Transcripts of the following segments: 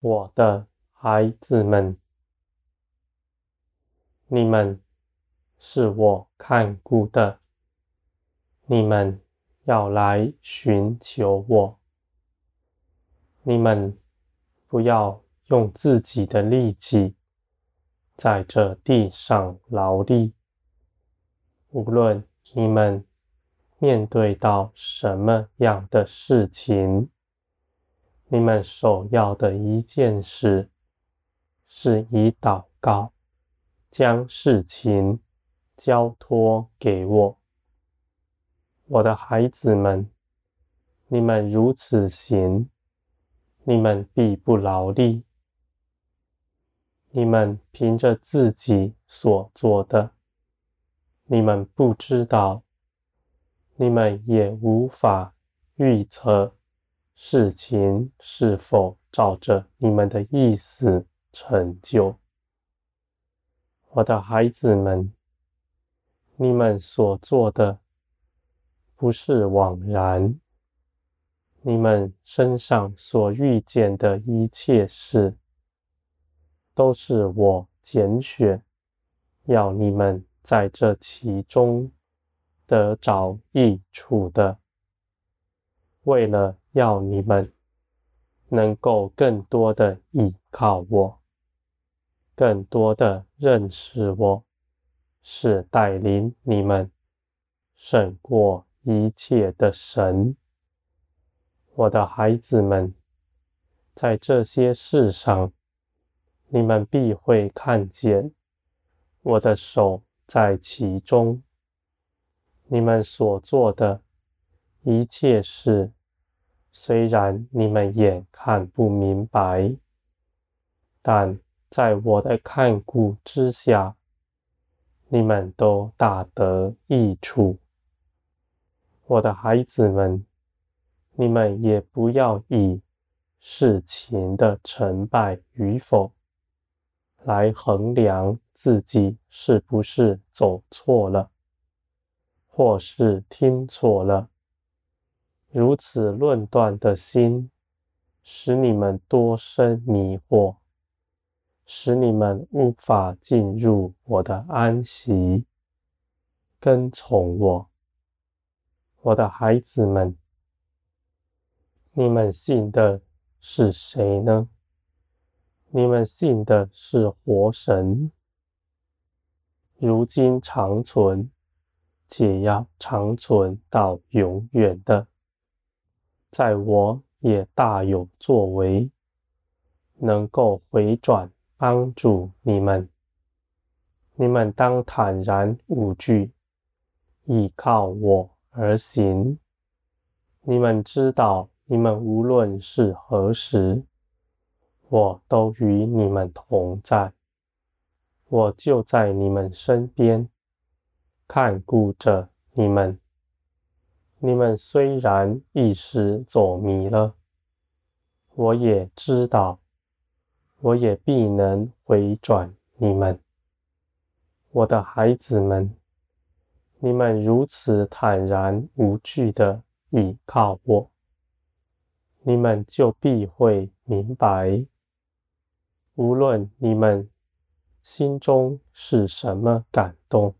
我的孩子们，你们是我看顾的，你们要来寻求我。你们不要用自己的力气在这地上劳力，无论你们面对到什么样的事情，你们首要的一件事是以祷告将事情交托给我。我的孩子们，你们如此行。你们必不劳力，你们凭着自己所做的，你们不知道，你们也无法预测事情是否照着你们的意思成就。我的孩子们，你们所做的不是枉然。你们身上所遇见的一切事，都是我拣选，要你们在这其中得着益处的，为了要你们能够更多的依靠我，更多的认识我，是带领你们胜过一切的神。我的孩子们，在这些事上，你们必会看见我的手在其中。你们所做的一切事，虽然你们眼看不明白，但在我的看顾之下，你们都大得益处。我的孩子们。你们也不要以事情的成败与否来衡量自己是不是走错了，或是听错了。如此论断的心，使你们多生迷惑，使你们无法进入我的安息，跟从我，我的孩子们。你们信的是谁呢？你们信的是活神，如今长存，且要长存到永远的。在我也大有作为，能够回转帮助你们。你们当坦然无惧，依靠我而行。你们知道。你们无论是何时，我都与你们同在，我就在你们身边，看顾着你们。你们虽然一时走迷了，我也知道，我也必能回转你们。我的孩子们，你们如此坦然无惧的倚靠我。你们就必会明白，无论你们心中是什么感动，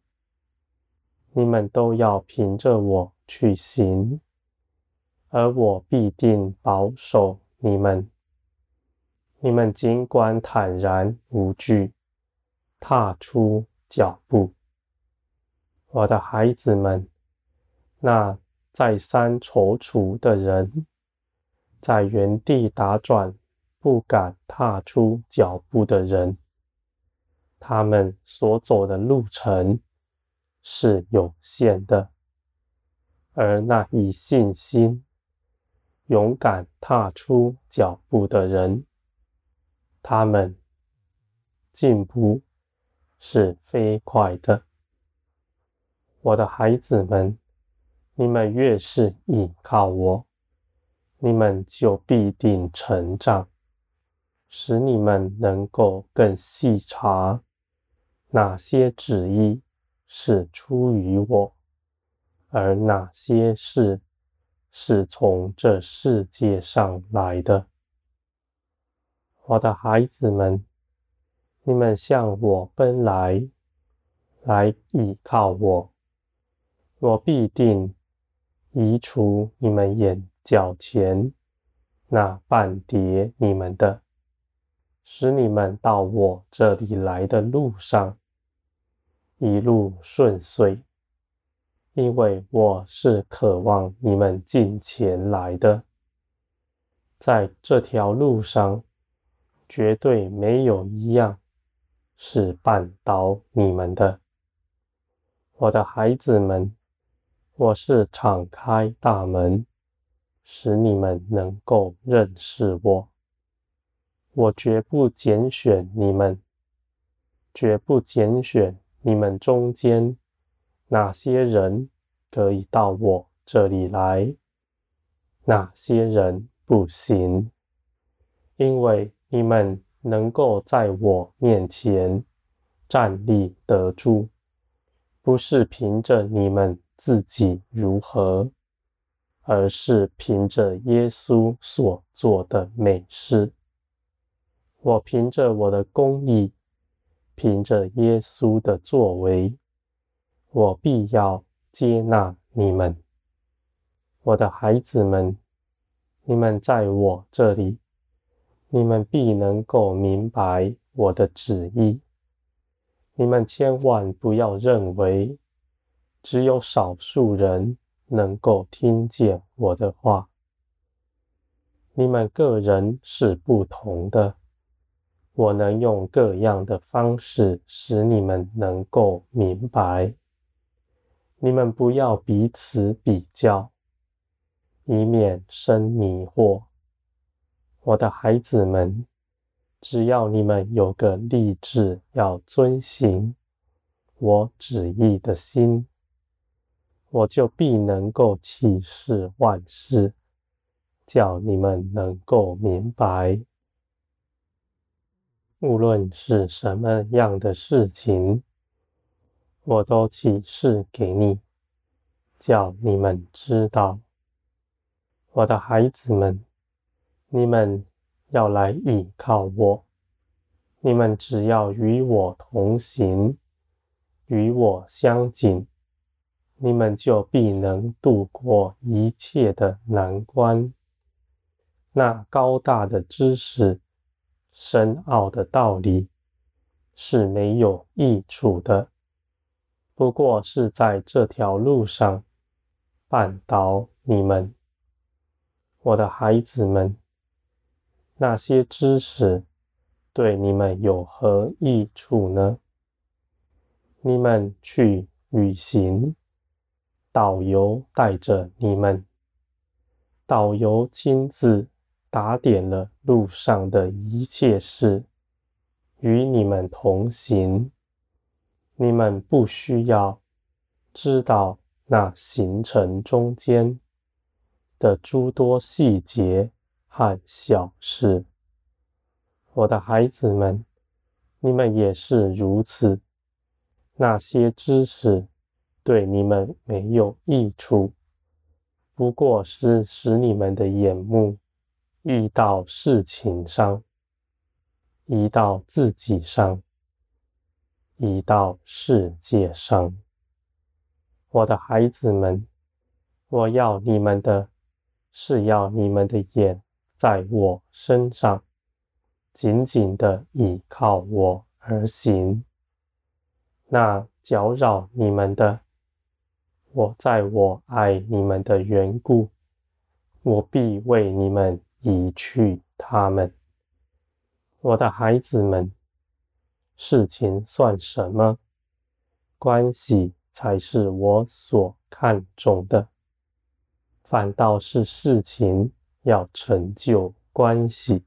你们都要凭着我去行，而我必定保守你们。你们尽管坦然无惧，踏出脚步，我的孩子们，那再三踌躇的人。在原地打转、不敢踏出脚步的人，他们所走的路程是有限的；而那以信心勇敢踏出脚步的人，他们进步是飞快的。我的孩子们，你们越是依靠我。你们就必定成长，使你们能够更细察哪些旨意是出于我，而哪些事是从这世界上来的。我的孩子们，你们向我奔来，来倚靠我，我必定移除你们眼脚前那绊跌你们的，使你们到我这里来的路上一路顺遂。因为我是渴望你们进前来的，在这条路上，绝对没有一样是绊倒你们的，我的孩子们，我是敞开大门，使你们能够认识我。我绝不拣选你们，绝不拣选你们中间。哪些人可以到我这里来？哪些人不行？因为你们能够在我面前站立得住，不是凭着你们自己如何，而是凭着耶稣所做的美事。我凭着我的公义，凭着耶稣的作为。我必要接纳你们，我的孩子们，你们在我这里，你们必能够明白我的旨意。你们千万不要认为只有少数人能够听见我的话。你们个人是不同的，我能用各样的方式使你们能够明白。你们不要彼此比较，以免生迷惑。我的孩子们，只要你们有个立志要遵行我旨意的心，我就必能够启示万事，叫你们能够明白。无论是什么样的事情。我都启示给你，叫你们知道，我的孩子们，你们要来依靠我，你们只要与我同行，与我相紧，你们就必能度过一切的难关。那高大的知识、深奥的道理是没有益处的。不过是在这条路上绊倒你们，我的孩子们。那些知识对你们有何益处呢？你们去旅行，导游带着你们，导游亲自打点了路上的一切事，与你们同行。你们不需要知道那行程中间的诸多细节和小事，我的孩子们，你们也是如此。那些知识对你们没有益处，不过是使你们的眼目遇到事情上，移到自己上。移到世界上，我的孩子们，我要你们的，是要你们的眼在我身上，紧紧的倚靠我而行。那搅扰你们的，我在我爱你们的缘故，我必为你们移去他们。我的孩子们。事情算什么？关系才是我所看重的。反倒是事情要成就关系。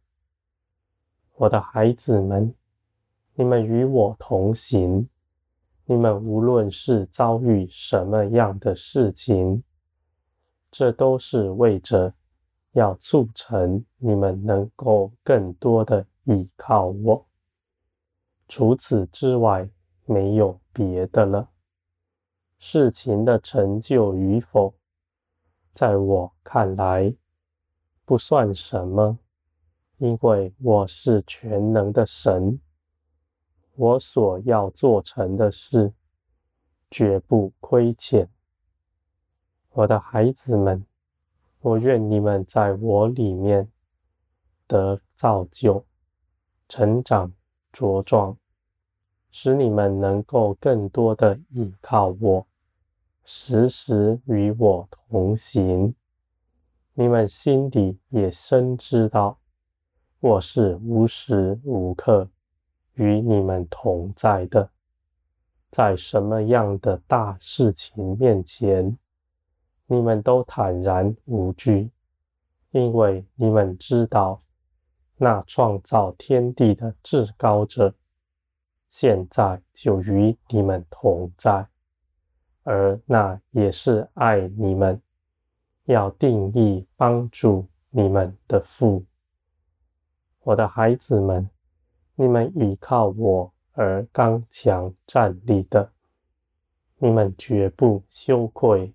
我的孩子们，你们与我同行，你们无论是遭遇什么样的事情，这都是为着要促成你们能够更多的依靠我。除此之外，没有别的了。事情的成就与否，在我看来不算什么，因为我是全能的神，我所要做成的事，绝不亏欠。我的孩子们，我愿你们在我里面得造就、成长、茁壮，使你们能够更多的依靠我，时时与我同行。你们心底也深知道，我是无时无刻与你们同在的，在什么样的大事情面前，你们都坦然无惧，因为你们知道，那创造天地的至高者，现在就与你们同在，而那也是爱你们，要定义帮助你们的父。我的孩子们，你们依靠我而刚强站立的，你们绝不羞愧。